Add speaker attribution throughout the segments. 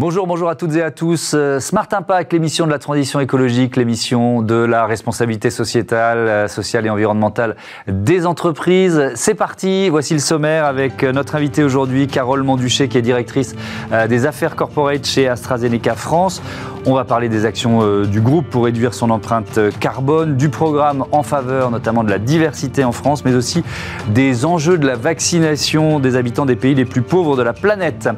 Speaker 1: Bonjour, bonjour à toutes et à tous. Euh, Smart Impact, l'émission de la transition écologique, l'émission de la responsabilité sociétale, euh, sociale et environnementale des entreprises. C'est parti, voici le sommaire avec euh, notre invitée aujourd'hui, Carole Monduchet, qui est directrice des affaires corporate chez AstraZeneca France. On va parler des actions du groupe pour réduire son empreinte carbone, du programme en faveur notamment de la diversité en France, mais aussi des enjeux de la vaccination des habitants des pays les plus pauvres de la planète.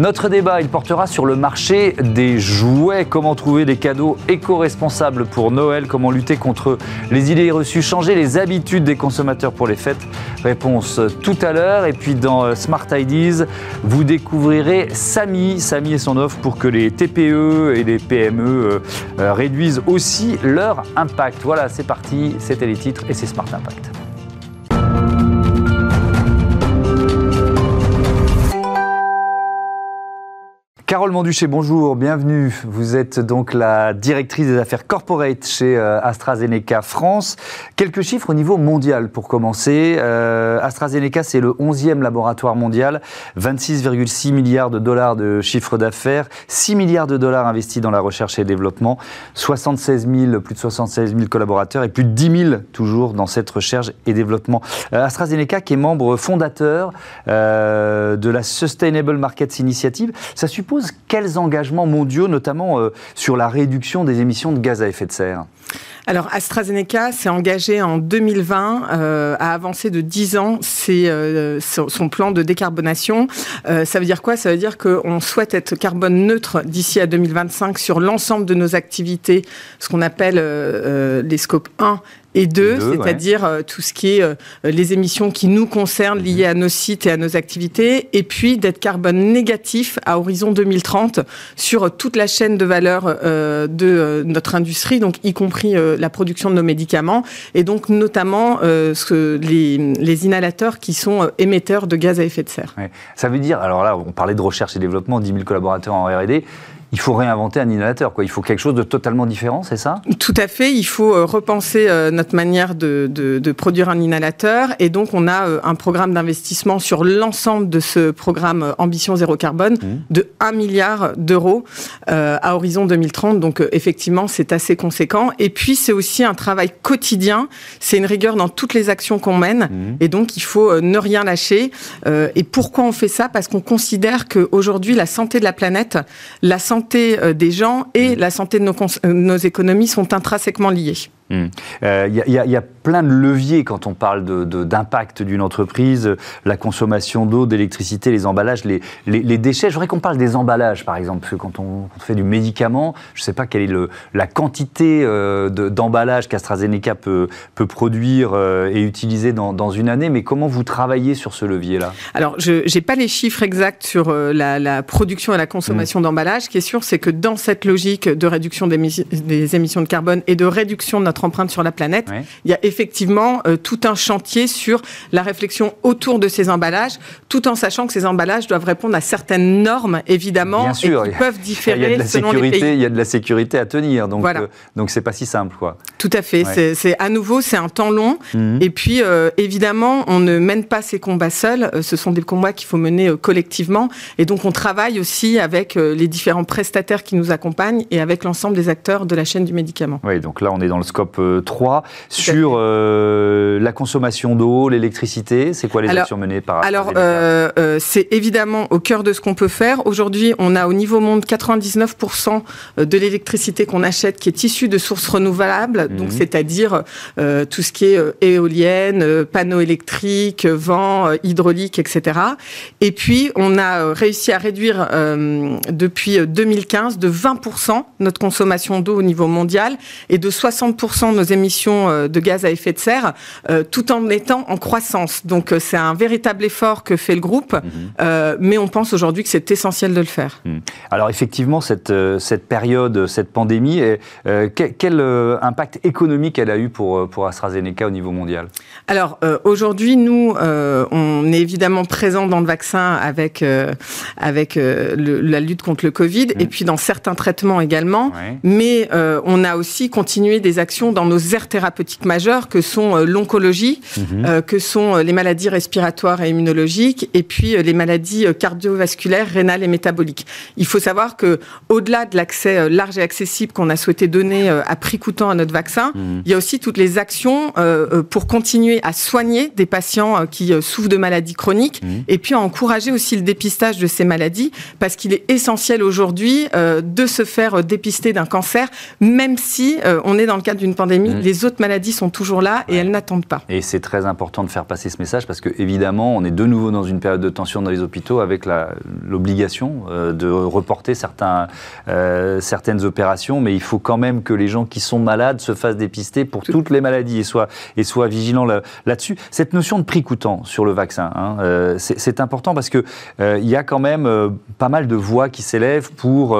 Speaker 1: Notre débat, il portera sur le marché des jouets. Comment trouver des cadeaux éco-responsables pour Noël? Comment lutter contre les idées reçues? Changer les habitudes des consommateurs pour les fêtes? Réponse tout à l'heure. Et puis dans euh, Smart Ideas, vous découvrirez Samy. Samy et son offre pour que les TPE et les PME euh, euh, réduisent aussi leur impact. Voilà, c'est parti. C'était les titres et c'est Smart Impact. Carole Monduchet, bonjour, bienvenue. Vous êtes donc la directrice des affaires corporate chez euh, AstraZeneca France. Quelques chiffres au niveau mondial pour commencer. Euh, AstraZeneca, c'est le 11e laboratoire mondial, 26,6 milliards de dollars de chiffre d'affaires, 6 milliards de dollars investis dans la recherche et développement, 76 000, plus de 76 000 collaborateurs et plus de 10 000 toujours dans cette recherche et développement. Euh, AstraZeneca qui est membre fondateur de la Sustainable Markets Initiative, ça suppose quels engagements mondiaux, notamment euh, sur la réduction des émissions de gaz à effet de serre?
Speaker 2: Alors AstraZeneca s'est engagé en 2020 euh, à avancer de 10 ans euh, son plan de décarbonation. ça veut dire quoi? Ça veut dire qu'on souhaite être carbone neutre d'ici à 2025 sur l'ensemble de nos activités, ce qu'on appelle les scopes 1 et deux, c'est-à-dire euh, tout ce qui est euh, les émissions qui nous concernent liées à nos sites et à nos activités, et puis d'être carbone négatif à horizon 2030 sur toute la chaîne de valeur euh, de notre industrie, donc y compris la production de nos médicaments, et donc notamment ce, les, les, inhalateurs qui sont émetteurs de gaz à effet de serre.
Speaker 1: Ça veut dire, alors là, on parlait de recherche et développement, 10 000 collaborateurs en R&D il faut réinventer un inhalateur. Quoi. Il faut quelque chose de totalement différent, c'est ça?
Speaker 2: Tout à fait. Il faut euh, repenser euh, notre manière de, de, produire un inhalateur. Et donc, on a euh, un programme d'investissement sur l'ensemble de ce programme Ambition Zéro Carbone mmh. de 1 milliard d'euros à horizon 2030. Donc, effectivement, c'est assez conséquent. Et puis, c'est aussi un travail quotidien. C'est une rigueur dans toutes les actions qu'on mène. Mmh. Et donc, il faut ne rien lâcher. et pourquoi on fait ça? Parce qu'on considère qu'aujourd'hui, la santé de la planète, la santé santé euh, des gens et mmh. la santé de nos, euh, nos économies sont intrinsèquement liées.
Speaker 1: Il euh, y, a plein de leviers quand on parle d'impact d'une entreprise, la consommation d'eau, d'électricité, les emballages, les, les, déchets. J'aimerais qu'on parle des emballages, par exemple, parce que quand on, fait du médicament, je ne sais pas quelle est le, la quantité euh, d'emballage qu'AstraZeneca peut, peut produire euh, et utiliser dans, dans, une année, mais comment vous travaillez sur ce levier-là?
Speaker 2: Alors, je n'ai pas les chiffres exacts sur la, production et la consommation hmm. d'emballage. Ce qui est sûr, c'est que dans cette logique de réduction des émissions de carbone et de réduction de notre empreinte sur la planète, il y a effectivement euh, tout un chantier sur la réflexion autour de ces emballages, tout en sachant que ces emballages doivent répondre à certaines normes, évidemment, Bien sûr, et qui peuvent différer il y a de la selon
Speaker 1: sécurité,
Speaker 2: les pays.
Speaker 1: Il y a de la sécurité à tenir, donc voilà. Euh, donc c'est pas si simple, quoi.
Speaker 2: Tout à fait. C'est à nouveau, c'est un temps long, mhm. et puis euh, évidemment, on ne mène pas ces combats seuls. ce sont des combats qu'il faut mener collectivement, et donc on travaille aussi avec les différents prestataires qui nous accompagnent et avec l'ensemble des acteurs de la chaîne du médicament.
Speaker 1: Oui, donc là, on est dans le scope 3 sur euh, la consommation d'eau, l'électricité. C'est quoi les actions menées par
Speaker 2: Alors, euh, euh, c'est évidemment au cœur de ce qu'on peut faire. Aujourd'hui, on a au niveau monde 99% de l'électricité qu'on achète qui est issue de sources renouvelables, donc mhm. c'est-à-dire tout ce qui est éolienne, panneaux électriques, vent, hydraulique, etc. Et puis, on a réussi à réduire depuis 2015 de 20% notre consommation d'eau au niveau mondial et de 60% de nos émissions euh, de gaz à effet de serre, euh, tout en étant en croissance. Donc euh, c'est un véritable effort que fait le groupe, mhm. mais on pense aujourd'hui que c'est essentiel de le faire. Mhm.
Speaker 1: Alors effectivement, cette, cette période, cette pandémie, quel, impact économique elle a eu pour, pour AstraZeneca au niveau mondial?
Speaker 2: Alors aujourd'hui, nous, on est évidemment présent dans le vaccin avec, avec la lutte contre le Covid, mhm. et puis dans certains traitements également, mais on a aussi continué des actions dans nos aires thérapeutiques majeures que sont euh, l'oncologie oncologie, mhm. que sont les maladies respiratoires et immunologiques, et puis les maladies cardiovasculaires, rénales et métaboliques. Il faut savoir que au-delà de l'accès large et accessible qu'on a souhaité donner à prix coûtant à notre vaccin, mhm. il y a aussi toutes les actions pour continuer à soigner des patients qui souffrent de maladies chroniques, mhm. et puis à encourager aussi le dépistage de ces maladies, parce qu'il est essentiel aujourd'hui de se faire dépister d'un cancer, même si on est dans le cadre d'une pandémie, les autres maladies sont toujours là et elles n'attendent pas.
Speaker 1: Et c'est très important de faire passer ce message parce que évidemment, on est de nouveau dans une période de tension dans les hôpitaux avec l'obligation euh, de reporter certains, euh, certaines opérations, mais il faut quand même que les gens qui sont malades se fassent dépister pour toutes les maladies et soient, et soient vigilants là-dessus. Cette notion de prix coûtant sur le vaccin, hein, euh, c'est important parce que il y a quand même pas mal de voix qui s'élèvent pour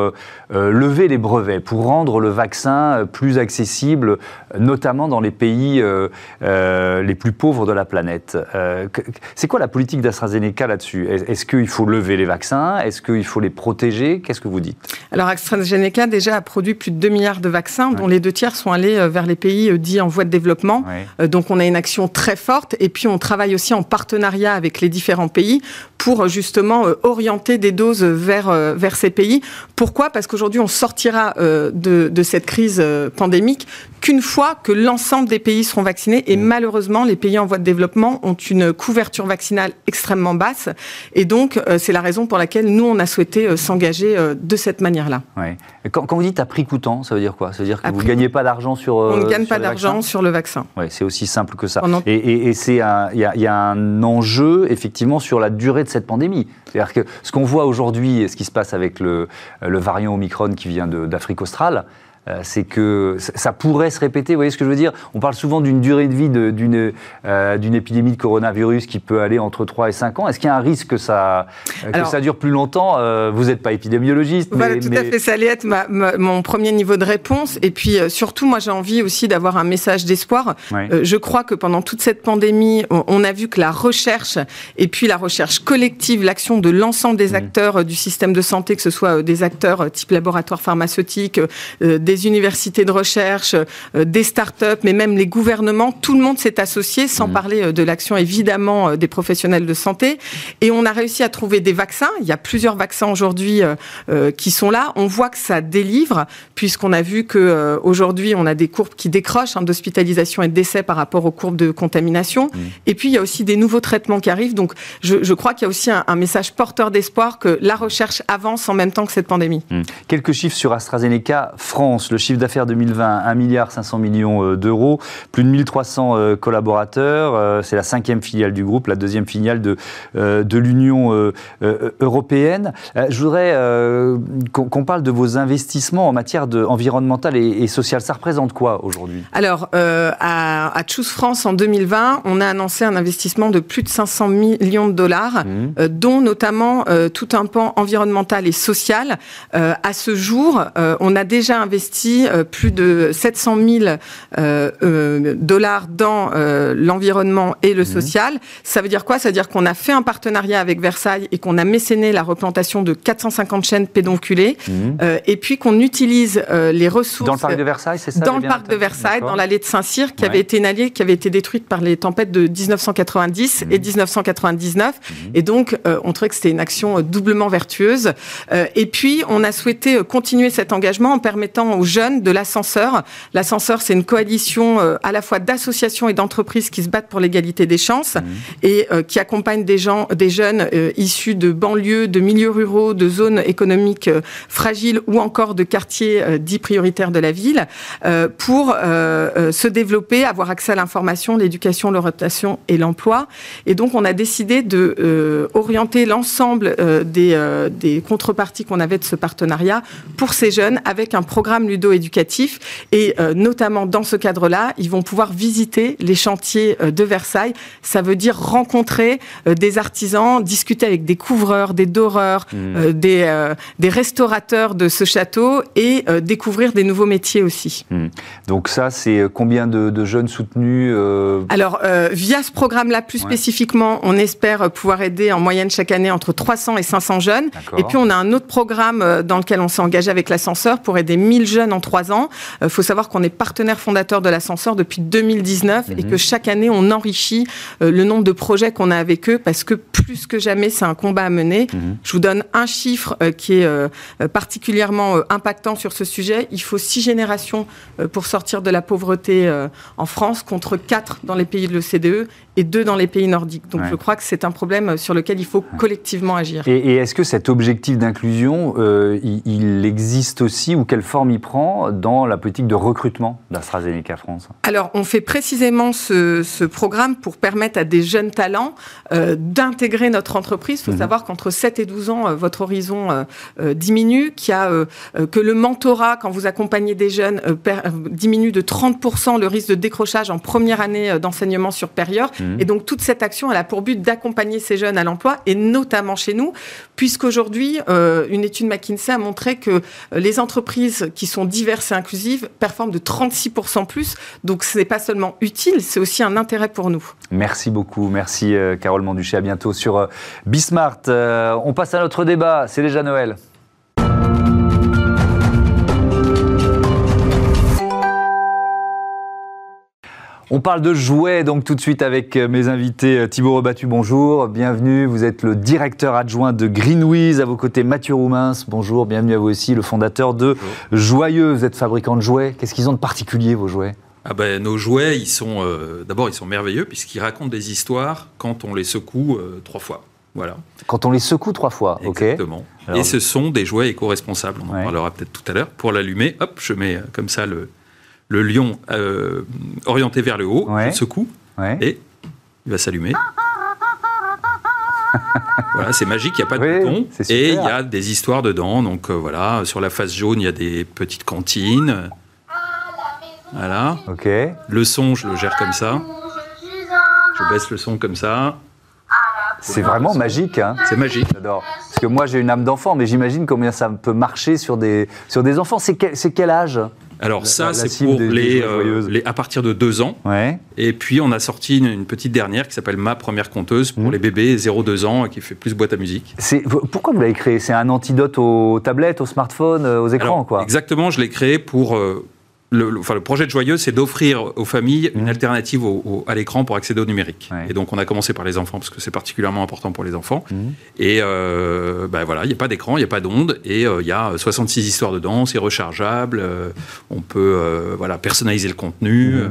Speaker 1: lever les brevets, pour rendre le vaccin plus accessible, notamment dans les pays euh, euh, les plus pauvres de la planète. Euh, c'est quoi la politique d'AstraZeneca là-dessus? Est-ce qu'il faut lever les vaccins? Est-ce qu'il faut les protéger? Qu'est-ce que vous dites?
Speaker 2: Alors AstraZeneca déjà a produit plus de 2 milliards de vaccins, dont les deux tiers sont allés vers les pays dits en voie de développement. donc on a une action très forte. Et puis on travaille aussi en partenariat avec les différents pays pour justement orienter des doses vers, vers ces pays. Pourquoi? Parce qu'aujourd'hui on sortira de, de cette crise pandémique qu'une fois que l'ensemble des pays seront vaccinés. Et mmh. malheureusement, les pays en voie de développement ont une couverture vaccinale extrêmement basse. Et donc, euh, c'est la raison pour laquelle nous, on a souhaité euh, s'engager euh, de cette manière-là.
Speaker 1: Ouais. Quand, vous dites à prix coûtant, ça veut dire quoi? Ça veut dire que vous ne gagnez pas d'argent sur.
Speaker 2: On ne gagne pas d'argent sur le vaccin.
Speaker 1: Oui, c'est aussi simple que ça. Et, c'est il y, a un enjeu, effectivement, sur la durée de cette pandémie. C'est-à-dire que ce qu'on voit aujourd'hui, ce qui se passe avec le, le variant Omicron qui vient d'Afrique australe, c'est que ça pourrait se répéter. Vous voyez ce que je veux dire? On parle souvent d'une durée de vie euh, d'une épidémie de coronavirus qui peut aller entre 3 et 5 ans. Est-ce qu'il y a un risque que ça, euh, que ça dure plus longtemps? Vous n'êtes pas épidémiologiste.
Speaker 2: Voilà, tout à fait. Ça allait être mon premier niveau de réponse. Et puis surtout, moi, j'ai envie aussi d'avoir un message d'espoir. je crois que pendant toute cette pandémie, on, a vu que la recherche et puis la recherche collective, l'action de l'ensemble des mmh. acteurs du système de santé, que ce soit des acteurs type laboratoire pharmaceutique, des des universités de recherche, euh, des start-up, mais même les gouvernements, tout le monde s'est associé, sans mmh. parler euh, de l'action évidemment euh, des professionnels de santé. Et on a réussi à trouver des vaccins. Il y a plusieurs vaccins aujourd'hui qui sont là. On voit que ça délivre, puisqu'on a vu que aujourd'hui on a des courbes qui décrochent hein, d'hospitalisation et de décès par rapport aux courbes de contamination. Mmh. Et puis il y a aussi des nouveaux traitements qui arrivent. Donc je, crois qu'il y a aussi un, message porteur d'espoir que la recherche avance en même temps que cette pandémie.
Speaker 1: Mmh. Quelques chiffres sur AstraZeneca France le chiffre d'affaires 2020, 1 milliard 500 millions euh, d'euros, plus de 1300 euh, collaborateurs. Euh, c'est la cinquième filiale du groupe, la deuxième filiale de, de l'Union européenne. Je voudrais qu'on parle de vos investissements en matière de, environnementale et, sociale. Ça représente quoi aujourd'hui?
Speaker 2: Alors, à, à Choose France en 2020, on a annoncé un investissement de plus de 500 millions de dollars, mmh. dont notamment tout un pan environnemental et social. à ce jour, on a déjà investi euh, plus de 700 000 euh, euh, dollars dans l'environnement et le mmh. social. Ça veut dire quoi? Ça veut dire qu'on a fait un partenariat avec Versailles et qu'on a mécéné la replantation de 450 chaînes pédonculées mmh. et puis qu'on utilise les ressources...
Speaker 1: Dans le parc de Versailles, c'est ça
Speaker 2: Dans le parc de Versailles, dans l'allée de Saint-Cyr, qui avait été inhalée, qui avait été détruite par les tempêtes de 1990 et 1999. Mmh. Et donc, on trouvait que c'était une action doublement vertueuse. et puis, on a souhaité continuer cet engagement en permettant aux jeunes de l'ascenseur. L'ascenseur, c'est une coalition euh, à la fois d'associations et d'entreprises qui se battent pour l'égalité des chances mmh. et euh, qui accompagnent des gens, des jeunes euh, issus de banlieues, de milieux ruraux, de zones économiques fragiles ou encore de quartiers dits prioritaires de la ville pour se développer, avoir accès à l'information, l'éducation, l'orientation et l'emploi. Et donc, on a décidé de orienter l'ensemble des, des contreparties qu'on avait de ce partenariat pour ces jeunes avec un programme ludo-éducatif. Et euh, notamment dans ce cadre-là, ils vont pouvoir visiter les chantiers euh, de Versailles. Ça veut dire rencontrer euh, des artisans, discuter avec des couvreurs, des doreurs, mmh. des, des restaurateurs de ce château et découvrir des nouveaux métiers aussi.
Speaker 1: Mmh. Donc ça, c'est combien de, jeunes soutenu
Speaker 2: Alors, via ce programme-là, plus spécifiquement, on espère pouvoir aider en moyenne chaque année entre 300 et 500 jeunes. Et puis, on a un autre programme dans lequel on s'est engagé avec l'ascenseur pour aider 1000 jeunes en 3 ans. Il faut savoir qu'on est partenaire fondateur de l'ascenseur depuis 2019 et mhm. que chaque année, on enrichit le nombre de projets qu'on a avec eux parce que plus que jamais, c'est un combat à mener. Mhm. Je vous donne un chiffre qui est particulièrement impactant sur ce sujet. Il faut six générations pour sortir de la pauvreté en France contre quatre dans les pays de l'OCDE et deux dans les pays nordiques. Donc je crois que c'est un problème sur lequel il faut collectivement agir.
Speaker 1: Et, est-ce que cet objectif d'inclusion, euh, il, existe aussi ou quelle forme il dans la politique de recrutement d'AstraZeneca France
Speaker 2: Alors on fait précisément ce, programme pour permettre à des jeunes talents euh, d'intégrer notre entreprise. Il faut mhm. savoir qu'entre 7 et 12 ans, euh, votre horizon diminue, qu'il a, que le mentorat, quand vous accompagnez des jeunes, diminue de 30% le risque de décrochage en première année d'enseignement sur période. Mhm. Et donc toute cette action, elle a pour but d'accompagner ces jeunes à l'emploi, et notamment chez nous, puisqu'aujourd'hui, euh, une étude McKinsey a montré que euh, les entreprises qui sont diverses et inclusives performent de 36% plus. Donc ce n'est pas seulement utile, c'est aussi un intérêt pour nous.
Speaker 1: Merci beaucoup, merci euh, Carole Manduchet, à bientôt sur Bismart. on passe à notre débat, c'est déjà Noël. On parle de jouets donc tout de suite avec euh, mes invités. Euh, Thibaut Rebattu, bonjour, bienvenue. Vous êtes le directeur adjoint de Greenwiz. À vos côtés, Mathieu Roumins, bonjour, bienvenue à vous aussi, le fondateur de Joyeux. Vous êtes fabricant de jouets. Qu'est-ce qu'ils ont de particulier, vos jouets?
Speaker 3: Ah ben, nos jouets, ils sont euh, d'abord ils sont merveilleux puisqu'ils racontent des histoires quand on les secoue trois fois. Voilà.
Speaker 1: Quand on les secoue trois fois,
Speaker 3: Exactement. Et ce sont des jouets éco-responsables. On en parlera peut-être tout à l'heure. Pour l'allumer, hop, je mets comme ça le, le lion euh, orienté vers le haut, ouais. secoue, et il va s'allumer. voilà, c'est magique, il n'y a pas de bouton. Et il y a des histoires dedans. Donc euh, voilà, sur la face jaune, il y a des petites cantines. Voilà.
Speaker 1: Ok.
Speaker 3: Le son, je le gère comme ça. Je baisse le son comme ça.
Speaker 1: C'est vraiment magique. Hein.
Speaker 3: C'est magique.
Speaker 1: J'adore. Parce que moi, j'ai une âme d'enfant, mais j'imagine combien ça peut marcher sur des, sur des enfants. C'est quel âge?
Speaker 3: Alors ça, c'est pour euh, les, à partir de deux ans.
Speaker 1: Ouais.
Speaker 3: Et puis on a sorti une, petite dernière qui s'appelle Ma première conteuse pour mmh. les bébés 0-2 ans qui fait plus boîte à musique.
Speaker 1: Pourquoi vous l'avez créé C'est un antidote aux tablettes, aux smartphones, euh, aux écrans quoi?
Speaker 3: Exactement, je l'ai créé pour euh, le, enfin, le, projet de Joyeux, c'est d'offrir aux familles une mmh. alternative à l'écran pour accéder au numérique. Et donc, on a commencé par les enfants parce que c'est particulièrement important pour les enfants. Mmh. Et euh, ben voilà, il n'y a pas d'écran, il n'y a pas d'onde, et euh, il y a 66 histoires dedans, c'est rechargeable, euh, on peut voilà, personnaliser le contenu. Mmh.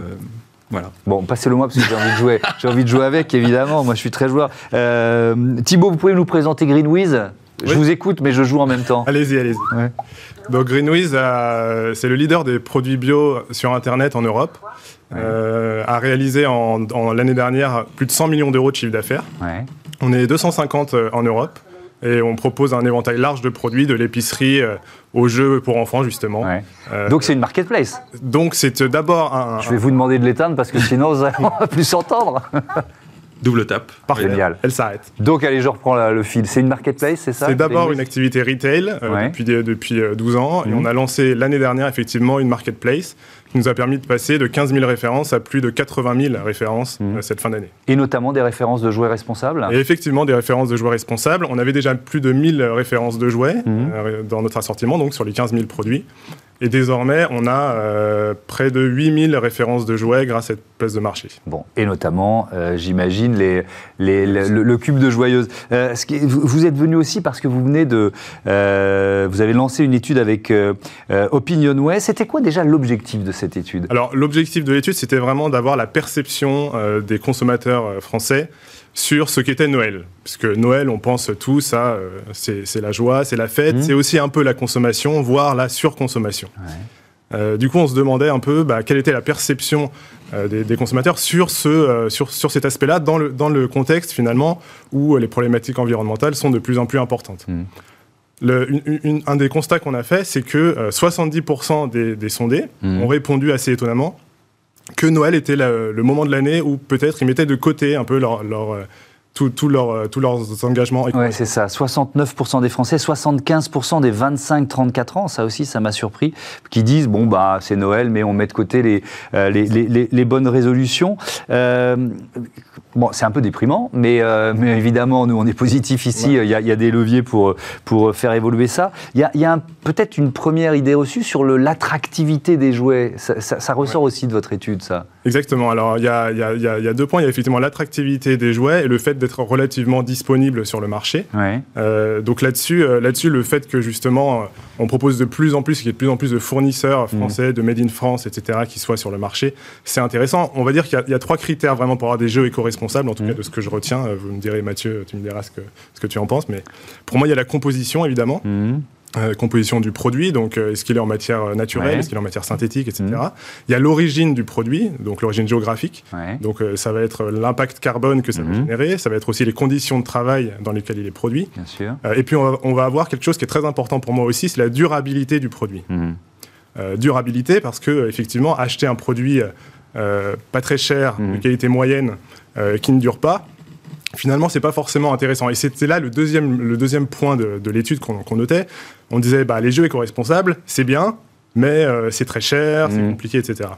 Speaker 3: Voilà.
Speaker 1: Bon, passez-le moi parce que j'ai envie de jouer. J'ai envie de jouer avec, évidemment. Moi, je suis très joueur. Thibaut, vous pouvez nous présenter Greenwiz Je vous écoute, mais je joue en même temps.
Speaker 4: Allez-y, allez-y. Ouais. Donc Greenwiz, euh, c'est le leader des produits bio sur Internet en Europe. Euh, a réalisé en, l'année dernière plus de 100 millions d'euros de chiffre d'affaires. On est 250 euh, en Europe et on propose un éventail large de produits, de l'épicerie aux jeux pour enfants justement.
Speaker 1: donc c'est une marketplace.
Speaker 4: Donc c'est d'abord un,
Speaker 1: Je vais vous demander de l'éteindre parce que sinon on va plus s'entendre.
Speaker 3: Double tap.
Speaker 4: Parfait. Génial. Elle s'arrête.
Speaker 1: Donc, allez, je reprends le fil. C'est une marketplace, c'est ça
Speaker 4: C'est d'abord une activité retail euh, depuis, depuis 12 euh, ans. Et mhm. on a lancé l'année dernière, effectivement, une marketplace qui nous a permis de passer de 15 000 références à plus de 80 000 références mhm. euh, cette fin d'année.
Speaker 1: Et notamment des références de jouets responsables
Speaker 4: Et effectivement, des références de jouets responsables. On avait déjà plus de 1000 références de jouets mhm. dans notre assortiment, donc sur les 15 000 produits. Et désormais, on a euh, près de 8000 références de jouets grâce à cette place de marché.
Speaker 1: Bon, et notamment, euh, j'imagine, les, les, le, cube de joyeuse. Euh, vous êtes venu aussi parce que vous venez de... vous avez lancé une étude avec Opinionway. C'était quoi déjà l'objectif de cette étude?
Speaker 4: Alors, l'objectif de l'étude, c'était vraiment d'avoir la perception des consommateurs français sur ce qu'était Noël. Puisque Noël, on pense tous à euh, c'est la joie, c'est la fête, mmh. c'est aussi un peu la consommation, voire la surconsommation. Euh, du coup, on se demandait un peu bah, quelle était la perception euh, des, consommateurs sur, ce, sur, sur cet aspect-là, dans le, dans le contexte finalement où les problématiques environnementales sont de plus en plus importantes. Mmh. Le, un des constats qu'on a fait, c'est que 70% des, sondés mmh. ont répondu assez étonnamment que Noël était le moment de l'année où peut-être ils mettaient de côté un peu leur, leur, tous leurs engagements.
Speaker 1: Oui, c'est ça. 69% des Français, 75% des 25-34 ans, ça aussi, ça m'a surpris, qui disent bon, bah, c'est Noël, mais on met de côté les, les, les, bonnes résolutions. bon, c'est un peu déprimant, mais, mais évidemment, nous, on est positif ici. Il y, a, y, a des leviers pour, pour faire évoluer ça. Il y a, y a peut-être une première idée reçue sur l'attractivité des jouets. Ça, ça, ressort aussi de votre étude, ça?
Speaker 4: Exactement. Alors, il y a, y, a, y a, deux points. Il y a effectivement l'attractivité des jouets et le fait d'être relativement disponible sur le marché. Euh, donc là-dessus, euh, là-dessus, le fait que justement, euh, on propose de plus en plus, qu'il y ait de plus en plus de fournisseurs mmh. français, de Made in France, etc., qui soient sur le marché, c'est intéressant. On va dire qu'il y, a trois critères vraiment pour avoir des jeux éco-responsables, en tout mmh. cas de ce que je retiens. Vous me direz, Mathieu, tu me diras ce que, ce que tu en penses. Mais pour moi, il y a la composition, évidemment. Mmh. Euh, composition du produit, donc euh, est-ce qu'il est en matière naturelle, est-ce qu'il est en matière synthétique, etc. Mmh. Il y a l'origine du produit, donc l'origine géographique, donc euh, ça va être l'impact carbone que ça va mmh. générer, ça va être aussi les conditions de travail dans lesquelles il est produit. Bien sûr. et puis on va, avoir quelque chose qui est très important pour moi aussi, c'est la durabilité du produit. Mmh. durabilité parce que effectivement acheter un produit pas très cher, de qualité moyenne, qui ne dure pas, finalement, c'est pas forcément intéressant. Et c'était là le deuxième, le deuxième point de, l'étude qu'on notait. On disait, bah, les jeux éco-responsables, c'est bien, mais euh, c'est très cher, c'est mmh. compliqué, etc.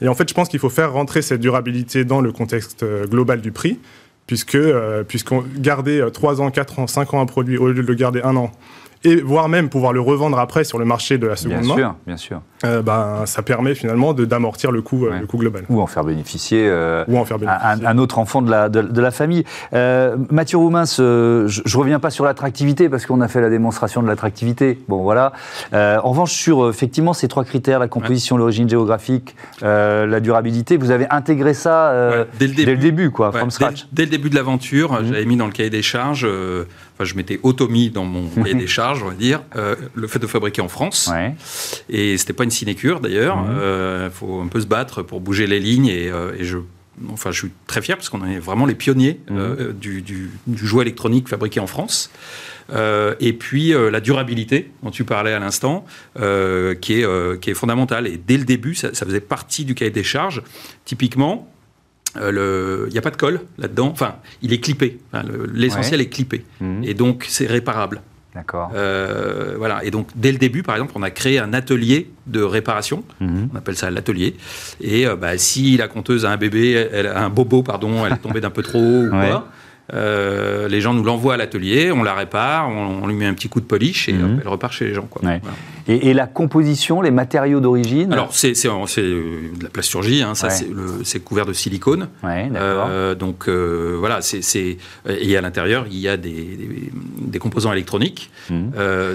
Speaker 4: Et en fait, je pense qu'il faut faire rentrer cette durabilité dans le contexte euh, global du prix, puisque euh, puisqu'on garder 3 ans, 4 ans, 5 ans un produit au lieu de le garder un an, et voire même pouvoir le revendre après sur le marché de la seconde
Speaker 1: bien
Speaker 4: main.
Speaker 1: Sûr, bien sûr.
Speaker 4: Euh, ben, ça permet finalement d'amortir le coût, euh, le coût global.
Speaker 1: Ou en faire bénéficier, euh, Ou en faire bénéficier. Un, autre enfant de la, de, la famille. Mathieu Roumain, je ne reviens pas sur l'attractivité parce qu'on a fait la démonstration de l'attractivité. Bon, voilà. en revanche, sur effectivement ces trois critères, la composition, l'origine géographique, la durabilité, vous avez intégré ça dès, le début, quoi, from scratch.
Speaker 3: Dès, le début de l'aventure, mhm. j'avais mis dans le cahier des charges je m'étais automis dans mon cahier des charges, on va dire, euh, le fait de fabriquer en France. Ouais. Et c'était pas une sinécure d'ailleurs. Il euh, faut un peu se battre pour bouger les lignes et, euh, et je enfin, je suis très fier parce qu'on est vraiment les pionniers mhm. du, du, jouet électronique fabriqué en France. et puis la durabilité dont tu parlais à l'instant, qui, est, qui est fondamentale. Et dès le début, ça, ça faisait partie du cahier des charges. Typiquement, euh, il n'y a pas de colle là-dedans. Enfin, il est clippé. L'essentiel est clippé. Mhm. Et donc, c'est réparable.
Speaker 1: D'accord.
Speaker 3: Euh, voilà. Et donc, dès le début, par exemple, on a créé un atelier de réparation. Mhm. On appelle ça l'atelier. Et euh, bah, si la conteuse a un bébé, elle, a un bobo, pardon, elle est tombée d'un peu trop ou quoi, euh, les gens nous l'envoient à l'atelier, on la répare, on, lui met un petit coup de polish et mhm. elle repart chez les gens. Quoi.
Speaker 1: Et, la composition, les matériaux d'origine
Speaker 3: Alors, c'est de la plasturgie, hein, ça c'est couvert de silicone. Euh, donc euh, voilà, c'est et à l'intérieur, il y a des, des, composants électroniques. Mhm.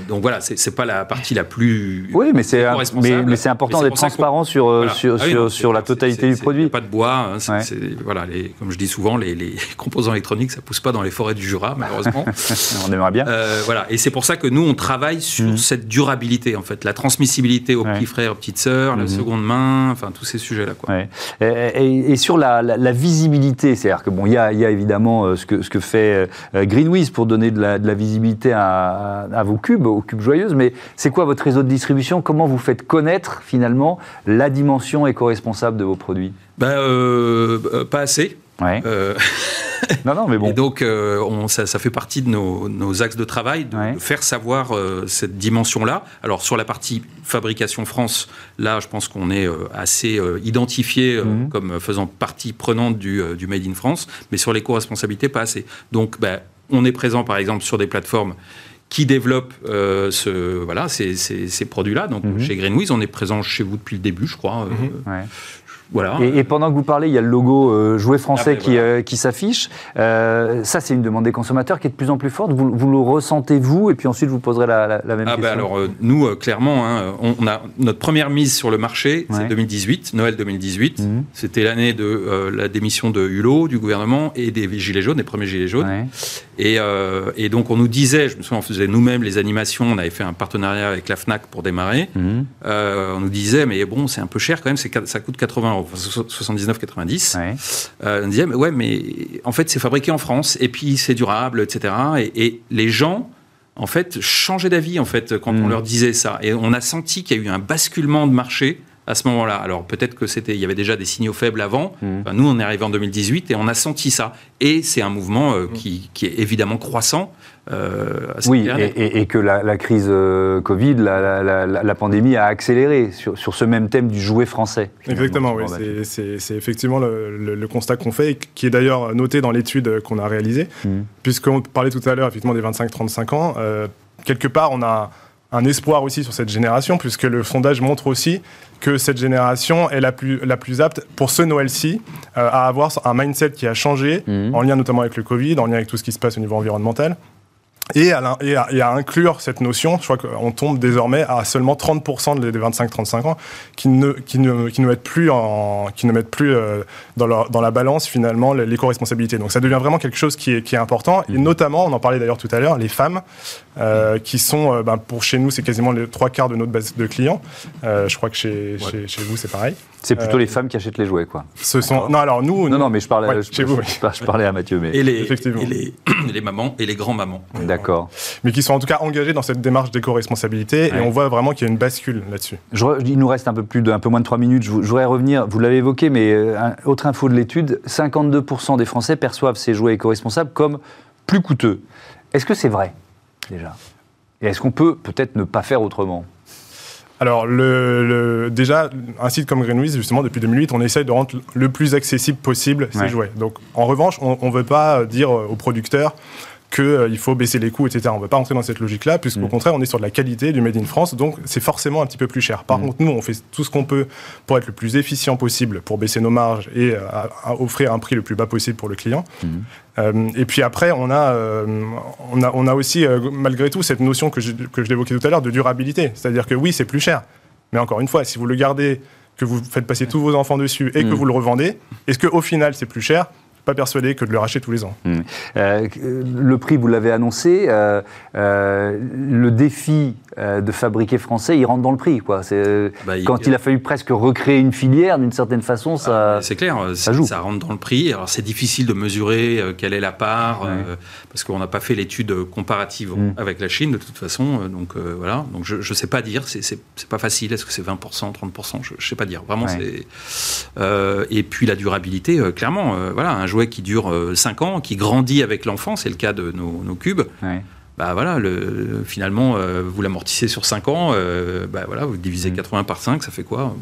Speaker 3: donc voilà, c'est pas la partie la plus.
Speaker 1: Oui, mais c'est mais, important d'être transparent sur, sur, ah sur, la totalité du produit.
Speaker 3: Pas de bois, hein, voilà, les, comme je dis souvent, les, les composants électroniques, ça pousse pas dans les forêts du Jura, malheureusement.
Speaker 1: on aimerait bien.
Speaker 3: Euh, voilà, et c'est pour ça que nous, on travaille sur mhm. cette durabilité, en fait, la transmissibilité aux petits frères, aux petites sœurs, la mhm. seconde main, enfin, tous ces sujets-là.
Speaker 1: Ouais. Et, et, sur la, la, visibilité, c'est-à-dire que bon, il y a, y a, évidemment euh, ce que, ce que fait euh, Greenwiz pour donner de la, de la visibilité à, à, vos cubes, aux cubes joyeuses, mais c'est quoi votre réseau de distribution? Comment vous faites connaître finalement la dimension éco-responsable de vos produits?
Speaker 3: Ben, euh, Pas assez.
Speaker 1: Ouais. Euh... non, non, mais bon.
Speaker 3: Et donc, euh, on, ça, ça, fait partie de nos, nos axes de travail, de faire savoir euh, cette dimension-là. Alors, sur la partie fabrication France, là, je pense qu'on est euh, assez identifié mhm. comme faisant partie prenante du, du, Made in France, mais sur l'éco-responsabilité, pas assez. Donc, ben, on est présent, par exemple, sur des plateformes qui développent ce, voilà, ces, ces, ces produits-là. Donc, mhm. chez Greenwiz, on est présent chez vous depuis le début, je crois. Ouais.
Speaker 1: Et, pendant que vous parlez, il y a le logo euh, jouet français qui, euh, qui s'affiche. Euh, ça, c'est une demande des consommateurs qui est de plus en plus forte. Vous, vous le ressentez, vous Et puis ensuite, je vous poserai la, la, même ah, ben
Speaker 3: question. alors, nous, clairement, hein, on, a notre première mise sur le marché, c'est 2018, Noël 2018. Mhm. C'était l'année de la démission de Hulot, du gouvernement, et des Gilets jaunes, des premiers Gilets jaunes. Et, et, donc, on nous disait, je me souviens, on faisait nous-mêmes les animations, on avait fait un partenariat avec la FNAC pour démarrer. Mhm. on nous disait, mais bon, c'est un peu cher quand même, ça coûte 80 euros. 79-90, euh, on disait, mais ouais, mais en fait, c'est fabriqué en France, et puis c'est durable, etc. Et, les gens, en fait, changeaient d'avis, en fait, quand on mm. leur disait ça. Et on a senti qu'il y a eu un basculement de marché à ce moment-là. Alors peut-être que c'était, il y avait déjà des signaux faibles avant. Mmh. nous, on est arrivé en 2018 et on a senti ça. Et c'est un mouvement euh, mmh. qui, qui, est évidemment croissant.
Speaker 1: Euh, oui, et, et, que la, la crise euh, Covid, la, la, la, pandémie a accéléré sur, sur, ce même thème du jouet français.
Speaker 4: Exactement, oui. C'est effectivement le, le, constat qu'on fait, et qui est d'ailleurs noté dans l'étude qu'on a réalisée, mmh. puisqu'on parlait tout à l'heure effectivement des 25-35 ans. Euh, quelque part, on a un espoir aussi sur cette génération, puisque le sondage montre aussi que cette génération est la plus, la plus apte, pour ce Noël-ci, euh, à avoir un mindset qui a changé, mmh. en lien notamment avec le Covid, en lien avec tout ce qui se passe au niveau environnemental, et à, et, à, et à, inclure cette notion, je crois qu'on tombe désormais à seulement 30% des 25-35 ans qui ne, qui, ne, qui ne mettent plus, en, qui ne mettent plus euh, dans, leur, dans la balance finalement l'éco-responsabilité. Donc ça devient vraiment quelque chose qui est, qui est important. Et mmh. notamment, on en parlait d'ailleurs tout à l'heure, les femmes euh, qui sont, euh, ben, pour chez nous, c'est quasiment les trois quarts de notre base de clients. Euh, je crois que chez, chez, chez, vous, c'est pareil.
Speaker 1: C'est plutôt les femmes qui achètent les jouets, quoi.
Speaker 4: Ce sont... Non, alors nous...
Speaker 1: Non, non, mais je parlais, je, vous, je, parlais à Mathieu. Mais...
Speaker 3: Et, les, Effectivement. Et les, les mamans et les grands-mamans.
Speaker 1: D'accord.
Speaker 4: Mais qui sont en tout cas engagés dans cette démarche d'éco-responsabilité et on voit vraiment qu'il y a une bascule là-dessus.
Speaker 1: Il nous reste un peu, plus de, un peu moins de 3 minutes. Je voudrais revenir, vous l'avez évoqué, mais autre info de l'étude, 52% des Français perçoivent ces jouets éco-responsables comme plus coûteux. Est-ce que c'est vrai, déjà. Et est-ce qu'on peut peut-être ne pas faire autrement?
Speaker 4: Alors, le, déjà, un site comme Greenwiz, justement, depuis 2008, on essaye de rendre le plus accessible possible ces jouets. Donc, en revanche, on ne veut pas dire aux producteurs qu'il euh, faut baisser les coûts, etc. On ne veut pas entrer dans cette logique-là, puisqu'au mm. contraire, on est sur de la qualité du Made in France, donc c'est forcément un petit peu plus cher. Par mm. contre, nous, on fait tout ce qu'on peut pour être le plus efficient possible, pour baisser nos marges et euh, offrir un prix le plus bas possible pour le client. Mm. Euh, et puis après, on a, on a, on a aussi, malgré tout, cette notion que je, que je évoquais tout à l'heure de durabilité. C'est-à-dire que oui, c'est plus cher. Mais encore une fois, si vous le gardez, que vous faites passer tous vos enfants dessus et que vous le revendez, est-ce qu'au final, c'est plus cher? Pas persuadé que de le racheter tous les ans.
Speaker 1: Hmm. Euh, le prix, vous l'avez annoncé. Euh, euh, le défi de fabriquer français, il rentre dans le prix. Quoi. Bah, quand il... a fallu presque recréer une filière, d'une certaine façon, ça.
Speaker 3: Ah, c'est clair, ça, joue. ça rentre dans le prix. Alors c'est difficile de mesurer quelle est la part, parce qu'on n'a pas fait l'étude comparative hmm. avec la Chine de toute façon. Donc voilà. Donc je ne sais pas dire. C'est pas facile. Est-ce que c'est 20%, 30% Je ne sais pas dire. Vraiment, c'est. et puis la durabilité, clairement, voilà, un qui dure 5 euh, ans, qui grandit avec l'enfant, c'est le cas de nos, cubes. Bah voilà, le, finalement, euh, vous l'amortissez sur 5 ans, euh, bah voilà, vous divisez 80 mm. par 5, ça fait quoi?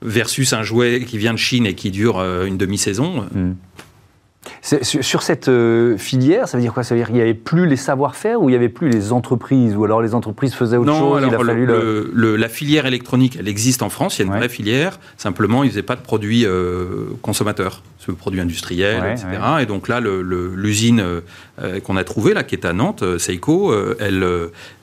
Speaker 3: Versus un jouet qui vient de Chine et qui dure une demi-saison. Mm.
Speaker 1: Sur cette euh, filière, ça veut dire quoi? Ça veut dire qu'il n'y avait plus les savoir-faire ou il n'y avait plus les entreprises? Ou alors les entreprises faisaient autre chose
Speaker 3: alors, le, La filière électronique, elle existe en France, il y a une vraie filière. Simplement, ils ne faisaient pas de produits euh, consommateurs, de produits industriels, etc. Et donc là, l'usine euh, qu'on a trouvée, là, qui est à Nantes, Seiko, elle,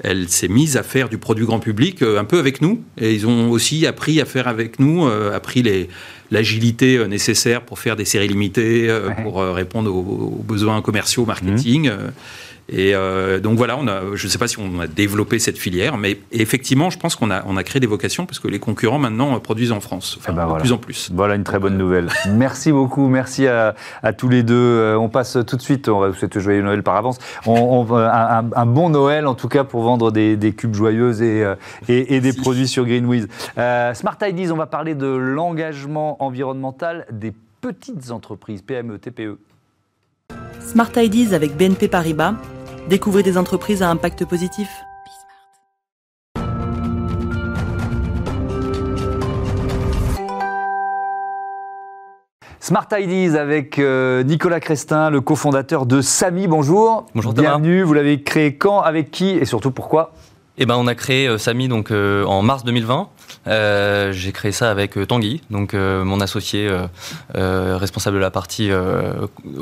Speaker 3: elle s'est mise à faire du produit grand public un peu avec nous. Et ils ont aussi appris à faire avec nous, appris les l'agilité euh, nécessaire pour faire des séries limitées, euh, pour euh, répondre aux, besoins commerciaux, marketing. Mmh. Et euh, donc voilà, on a, je ne sais pas si on a développé cette filière, mais effectivement, je pense qu'on a, on a créé des vocations parce que les concurrents maintenant produisent en France, enfin, eh ben de plus en plus.
Speaker 1: Voilà une très bonne nouvelle. merci beaucoup, merci à, à, tous les deux. Euh, on passe tout de suite, on va vous souhaiter joyeux Noël par avance. On, on un, un, bon Noël en tout cas pour vendre des, des cubes joyeuses et, euh, et, et des produits sur Greenwiz. Euh, Smart IDs, on va parler de l'engagement environnemental des petites entreprises, PME, TPE.
Speaker 5: Smart IDs avec BNP Paribas Découvrez des entreprises à impact positif.
Speaker 1: Smart Ideas avec euh, Nicolas Crestin, le cofondateur de Samy. Bonjour.
Speaker 6: Bonjour
Speaker 1: Bienvenue. Vous l'avez créé quand, avec qui et surtout pourquoi?
Speaker 6: Eh ben, on a créé euh, Samy donc euh, en mars 2020. Euh, j'ai créé ça avec Tanguy, donc mon associé responsable de la partie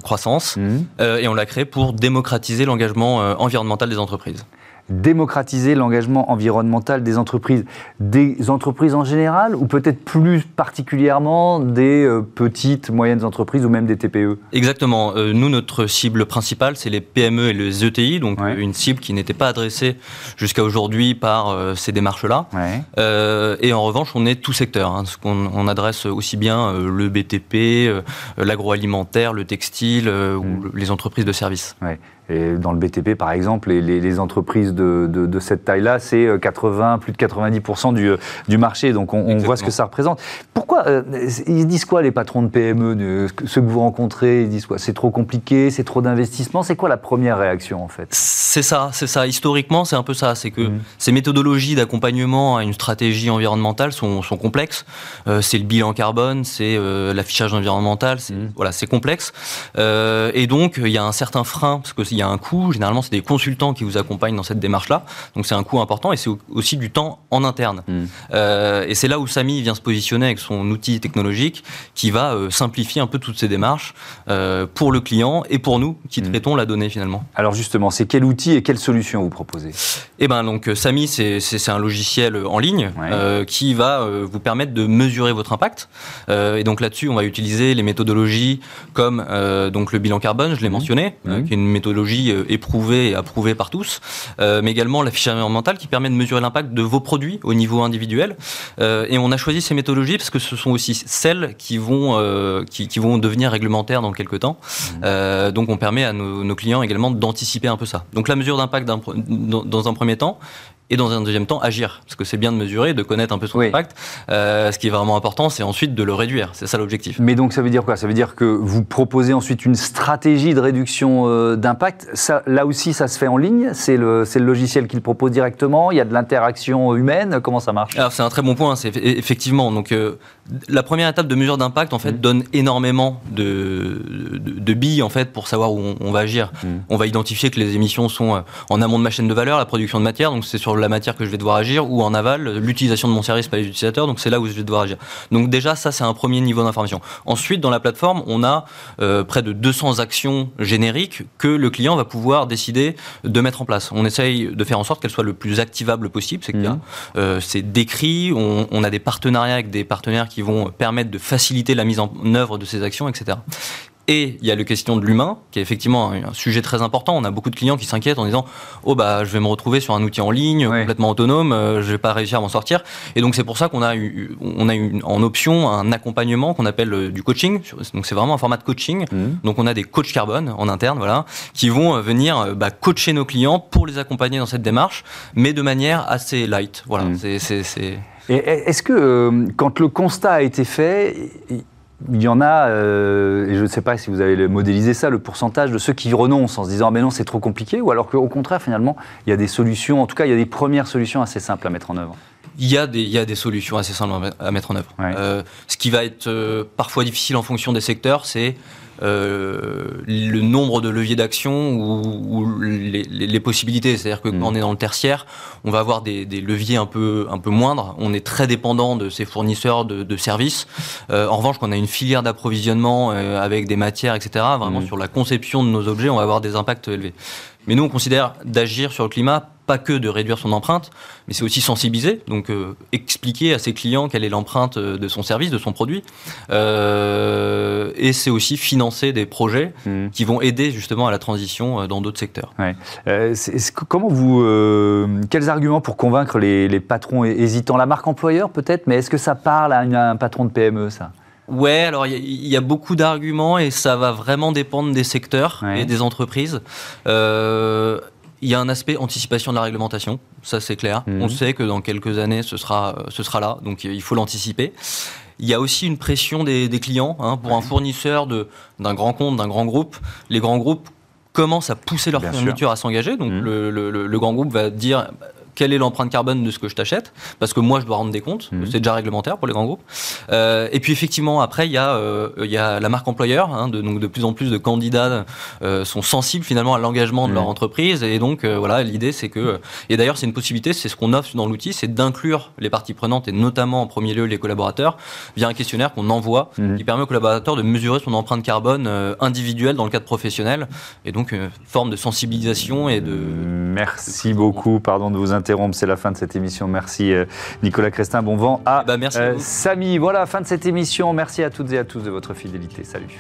Speaker 6: croissance, mmh. et on l'a créé pour démocratiser l'engagement environnemental des entreprises
Speaker 1: démocratiser l'engagement environnemental des entreprises, des entreprises en général ou peut-être plus particulièrement des euh, petites, moyennes entreprises ou même des TPE
Speaker 6: Exactement. Euh, nous, notre cible principale, c'est les PME et les ETI, donc une cible qui n'était pas adressée jusqu'à aujourd'hui par euh, ces démarches-là. et en revanche, on est tout secteur. Hein, qu'on on adresse aussi bien le BTP, l'agroalimentaire, le textile ou mm. les entreprises de services.
Speaker 1: Et dans le BTP, par exemple, les, les, entreprises de, de, cette taille-là, c'est 80, plus de 90% du, du marché. Donc on, voit ce que ça représente. Pourquoi Ils disent quoi les patrons de PME, ceux que vous rencontrez? Ils disent quoi? C'est trop compliqué, c'est trop d'investissement? C'est quoi la première réaction en fait?
Speaker 6: C'est ça, c'est ça. Historiquement, c'est un peu ça. C'est que mmh. ces méthodologies d'accompagnement à une stratégie environnementale sont, sont complexes. c'est le bilan carbone, c'est l'affichage environnemental, mmh. voilà, c'est complexe. Euh, et donc, il y a un certain frein, parce qu'il y a un coût. Généralement, c'est des consultants qui vous accompagnent dans cette démarche-là. Donc, c'est un coût important et c'est aussi du temps en interne. Hmm. Euh, et c'est là où Samy vient se positionner avec son outil technologique qui va euh, simplifier un peu toutes ces démarches pour le client et pour nous qui hmm. traitons la donnée finalement.
Speaker 1: Alors, justement, c'est quel outil et quelle solution vous proposez?
Speaker 6: Eh ben, donc, Samy, c'est un logiciel en ligne qui va vous permettre de mesurer votre impact. et donc, là-dessus, on va utiliser les méthodologies comme donc le bilan carbone, je l'ai mmh. mentionné, euh, qui est une méthodologie euh, éprouvée et approuvée par tous, euh, mais également l'affichage environnemental qui permet de mesurer l'impact de vos produits au niveau individuel. et on a choisi ces méthodologies parce que ce sont aussi celles qui vont, qui, vont devenir réglementaires dans quelques temps. Mmh. donc on permet à nos, nos clients également d'anticiper un peu ça. Donc la mesure d'impact dans un premier temps et dans un deuxième temps agir. Parce que c'est bien de mesurer, de connaître un peu son impact. Euh, ce qui est vraiment important, c'est ensuite de le réduire. C'est ça l'objectif.
Speaker 1: Mais donc ça veut dire quoi? Ça veut dire que vous proposez ensuite une stratégie de réduction euh, d'impact. là aussi, ça se fait en ligne C'est le, le, logiciel qui le propose directement Il y a de l'interaction humaine Comment ça marche?
Speaker 6: Alors c'est un très bon point. C'est effectivement donc euh, la première étape de mesure d'impact en fait mmh. donne énormément de, de, billes en fait pour savoir où on, va agir. Mmh. On va identifier que les émissions sont en amont de ma chaîne de valeur, la production de matière, donc c'est sur la matière que je vais devoir agir, ou en aval, l'utilisation de mon service par les utilisateurs, donc c'est là où je vais devoir agir. Donc déjà, ça, c'est un premier niveau d'information. Ensuite, dans la plateforme, on a euh, près de 200 actions génériques que le client va pouvoir décider de mettre en place. On essaye de faire en sorte qu'elles soient le plus activables possible, c'est mmh. euh, c'est décrit, on, on, a des partenariats avec des partenaires qui vont permettre de faciliter la mise en œuvre de ces actions, etc. Et il y a la question de l'humain, qui est effectivement un, sujet très important. On a beaucoup de clients qui s'inquiètent en disant Oh, bah, je vais me retrouver sur un outil en ligne, complètement autonome, euh, je vais pas réussir à m'en sortir. Et donc, c'est pour ça qu'on a eu, on a eu en option un accompagnement qu'on appelle euh, du coaching. Donc, c'est vraiment un format de coaching. Mmh. Donc, on a des coachs carbone en interne, voilà, qui vont euh, venir bah, coacher nos clients pour les accompagner dans cette démarche, mais de manière assez light. Voilà, mmh. c'est.
Speaker 1: Est-ce que, quand le constat a été fait, il y en a, euh, et je ne sais pas si vous avez modélisé ça, le pourcentage de ceux qui renoncent en se disant ah, mais non c'est trop compliqué, ou alors qu'au contraire finalement il y a des solutions, en tout cas il y a des premières solutions assez simples à mettre en œuvre.
Speaker 6: Il y, a des, il y a des solutions assez simples à mettre en œuvre. Euh, ce qui va être euh, parfois difficile en fonction des secteurs, c'est euh, le nombre de leviers d'action ou, les, possibilités. C'est-à-dire que quand mm. on est dans le tertiaire, on va avoir des, leviers un peu, un peu moindres. On est très dépendant de ces fournisseurs de, services. Euh, en revanche, quand on a une filière d'approvisionnement euh, avec des matières, etc., vraiment mm. sur la conception de nos objets, on va avoir des impacts élevés. Mais nous, on considère d'agir sur le climat pas que de réduire son empreinte, mais c'est aussi sensibiliser, donc euh, expliquer à ses clients quelle est l'empreinte euh, de son service, de son produit. Euh, et c'est aussi financer des projets mmh. qui vont aider justement à la transition dans d'autres secteurs.
Speaker 1: comment vous, quels arguments pour convaincre les, patrons hésitants? La marque employeur peut-être, mais est-ce que ça parle à, un patron de PME ça?
Speaker 6: Ouais, alors il y, a beaucoup d'arguments et ça va vraiment dépendre des secteurs et des entreprises. Euh, il y a un aspect anticipation de la réglementation, ça c'est clair. Mhm. On sait que dans quelques années ce sera, ce sera là, donc il faut l'anticiper. Il y a aussi une pression des, clients. Hein, pour un fournisseur d'un grand compte, d'un grand groupe, les grands groupes commencent à pousser leur fourniture à s'engager. Donc mhm. le, le, grand groupe va dire quelle est l'empreinte carbone de ce que je t'achète, parce que moi je dois rendre des comptes, mhm. c'est déjà réglementaire pour les grands groupes. Euh, et puis effectivement, après, il y, a, euh, y a la marque employeur, hein, de, donc de plus en plus de candidats euh, sont sensibles finalement à l'engagement de leur mhm. entreprise, et donc voilà, l'idée c'est que, et d'ailleurs c'est une possibilité, c'est ce qu'on offre dans l'outil, c'est d'inclure les parties prenantes, et notamment en premier lieu les collaborateurs, via un questionnaire qu'on envoie, mhm. qui permet au collaborateur de mesurer son empreinte carbone individuelle dans le cadre professionnel, et donc une forme de sensibilisation et de...
Speaker 1: Merci beaucoup, pardon de vous interrompre c'est la fin de cette émission. Merci euh, Nicolas Crestin, bon vent à
Speaker 6: bah, merci euh,
Speaker 1: Samy. Voilà, fin de cette émission. Merci à toutes et à tous de votre fidélité. Salut.